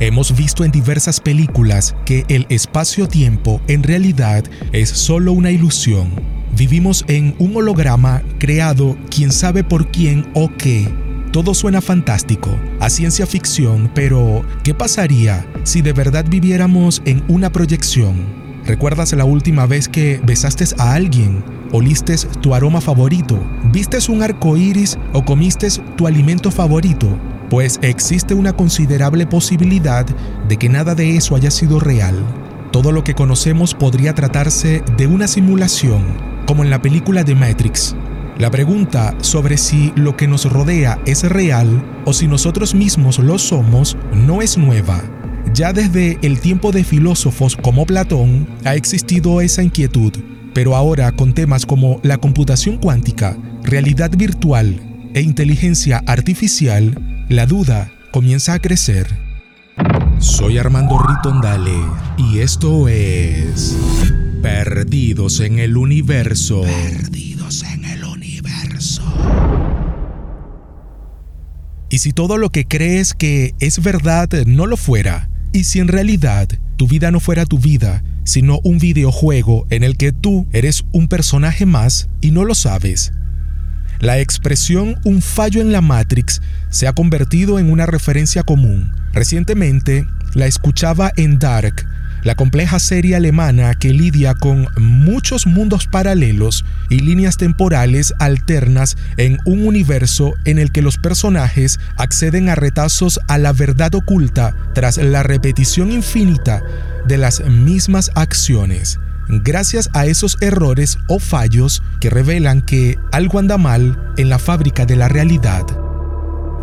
Hemos visto en diversas películas que el espacio-tiempo en realidad es solo una ilusión. Vivimos en un holograma creado quién sabe por quién o qué. Todo suena fantástico, a ciencia ficción, pero ¿qué pasaría si de verdad viviéramos en una proyección? ¿Recuerdas la última vez que besaste a alguien? ¿Oliste tu aroma favorito? ¿Vistes un arco iris o comiste tu alimento favorito? Pues existe una considerable posibilidad de que nada de eso haya sido real. Todo lo que conocemos podría tratarse de una simulación, como en la película de Matrix. La pregunta sobre si lo que nos rodea es real o si nosotros mismos lo somos no es nueva. Ya desde el tiempo de filósofos como Platón ha existido esa inquietud, pero ahora con temas como la computación cuántica, realidad virtual e inteligencia artificial, la duda comienza a crecer. Soy Armando Ritondale y esto es Perdidos en el Universo. Perdidos en el Universo. ¿Y si todo lo que crees que es verdad no lo fuera? ¿Y si en realidad tu vida no fuera tu vida, sino un videojuego en el que tú eres un personaje más y no lo sabes? La expresión un fallo en la Matrix se ha convertido en una referencia común. Recientemente la escuchaba en Dark, la compleja serie alemana que lidia con muchos mundos paralelos y líneas temporales alternas en un universo en el que los personajes acceden a retazos a la verdad oculta tras la repetición infinita de las mismas acciones gracias a esos errores o fallos que revelan que algo anda mal en la fábrica de la realidad.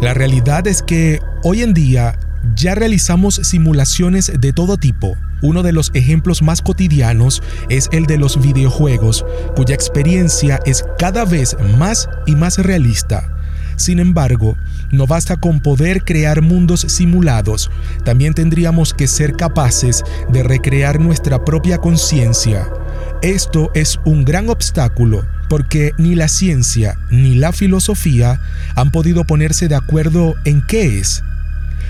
La realidad es que hoy en día ya realizamos simulaciones de todo tipo. Uno de los ejemplos más cotidianos es el de los videojuegos, cuya experiencia es cada vez más y más realista. Sin embargo, no basta con poder crear mundos simulados, también tendríamos que ser capaces de recrear nuestra propia conciencia. Esto es un gran obstáculo porque ni la ciencia ni la filosofía han podido ponerse de acuerdo en qué es.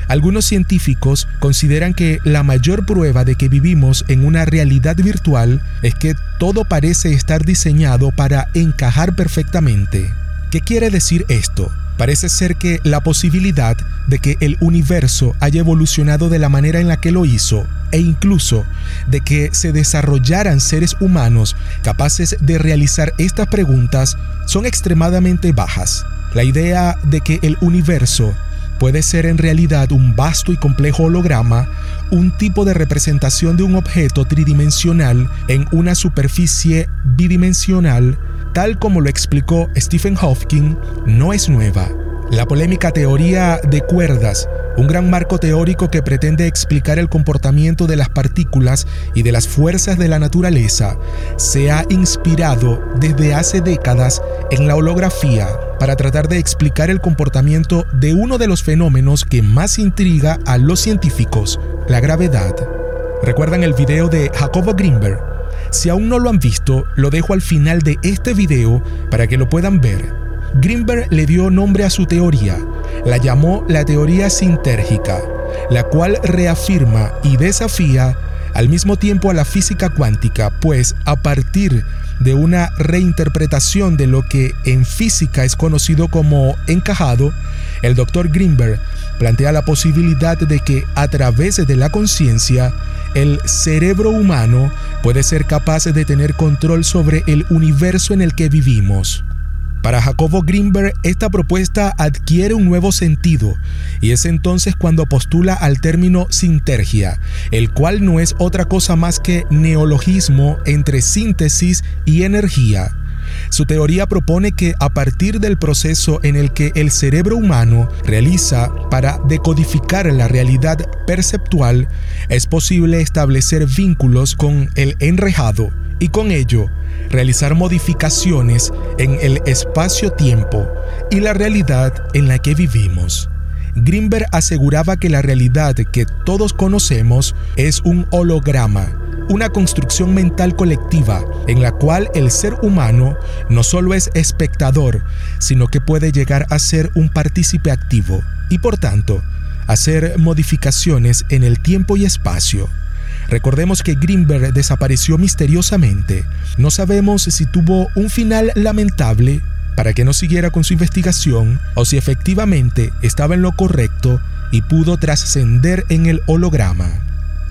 Algunos científicos consideran que la mayor prueba de que vivimos en una realidad virtual es que todo parece estar diseñado para encajar perfectamente. ¿Qué quiere decir esto? Parece ser que la posibilidad de que el universo haya evolucionado de la manera en la que lo hizo e incluso de que se desarrollaran seres humanos capaces de realizar estas preguntas son extremadamente bajas. La idea de que el universo puede ser en realidad un vasto y complejo holograma, un tipo de representación de un objeto tridimensional en una superficie bidimensional, tal como lo explicó Stephen Hawking, no es nueva. La polémica teoría de cuerdas, un gran marco teórico que pretende explicar el comportamiento de las partículas y de las fuerzas de la naturaleza, se ha inspirado desde hace décadas en la holografía para tratar de explicar el comportamiento de uno de los fenómenos que más intriga a los científicos, la gravedad. ¿Recuerdan el video de Jacobo Greenberg? Si aún no lo han visto, lo dejo al final de este video para que lo puedan ver. Greenberg le dio nombre a su teoría, la llamó la teoría sintérgica, la cual reafirma y desafía al mismo tiempo a la física cuántica, pues a partir de una reinterpretación de lo que en física es conocido como encajado, el doctor Greenberg plantea la posibilidad de que a través de la conciencia, el cerebro humano puede ser capaz de tener control sobre el universo en el que vivimos. Para Jacobo Greenberg, esta propuesta adquiere un nuevo sentido, y es entonces cuando postula al término sintergia, el cual no es otra cosa más que neologismo entre síntesis y energía. Su teoría propone que a partir del proceso en el que el cerebro humano realiza para decodificar la realidad perceptual, es posible establecer vínculos con el enrejado y con ello realizar modificaciones en el espacio-tiempo y la realidad en la que vivimos. Greenberg aseguraba que la realidad que todos conocemos es un holograma, una construcción mental colectiva en la cual el ser humano no solo es espectador, sino que puede llegar a ser un partícipe activo y por tanto hacer modificaciones en el tiempo y espacio. Recordemos que Greenberg desapareció misteriosamente. No sabemos si tuvo un final lamentable para que no siguiera con su investigación o si efectivamente estaba en lo correcto y pudo trascender en el holograma.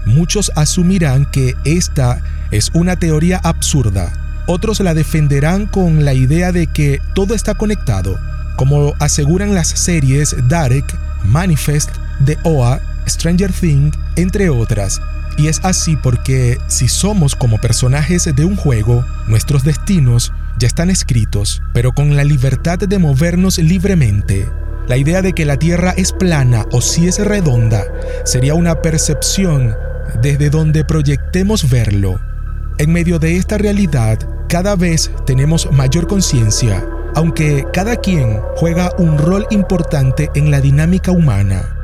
Muchos asumirán que esta es una teoría absurda, otros la defenderán con la idea de que todo está conectado, como aseguran las series Darek, Manifest, The OA, Stranger Things, entre otras, y es así porque si somos como personajes de un juego, nuestros destinos ya están escritos, pero con la libertad de movernos libremente. La idea de que la Tierra es plana o si es redonda sería una percepción desde donde proyectemos verlo. En medio de esta realidad, cada vez tenemos mayor conciencia, aunque cada quien juega un rol importante en la dinámica humana.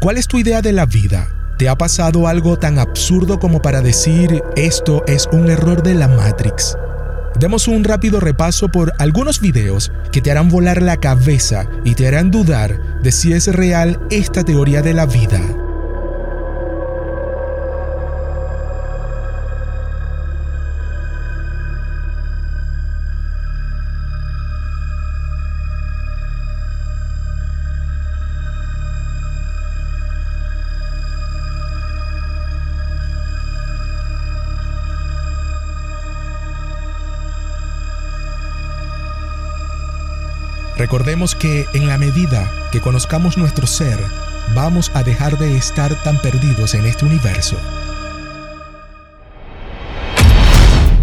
¿Cuál es tu idea de la vida? ¿Te ha pasado algo tan absurdo como para decir esto es un error de la Matrix? Demos un rápido repaso por algunos videos que te harán volar la cabeza y te harán dudar de si es real esta teoría de la vida. Recordemos que en la medida que conozcamos nuestro ser, vamos a dejar de estar tan perdidos en este universo.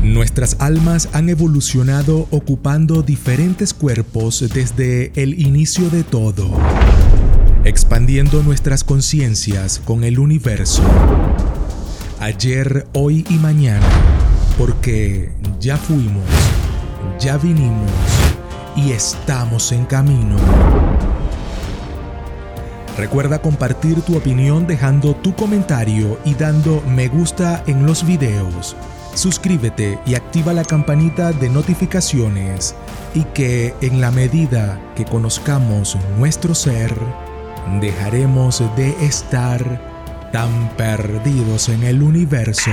Nuestras almas han evolucionado ocupando diferentes cuerpos desde el inicio de todo, expandiendo nuestras conciencias con el universo, ayer, hoy y mañana, porque ya fuimos, ya vinimos y estamos en camino. Recuerda compartir tu opinión dejando tu comentario y dando me gusta en los videos. Suscríbete y activa la campanita de notificaciones y que en la medida que conozcamos nuestro ser, dejaremos de estar tan perdidos en el universo.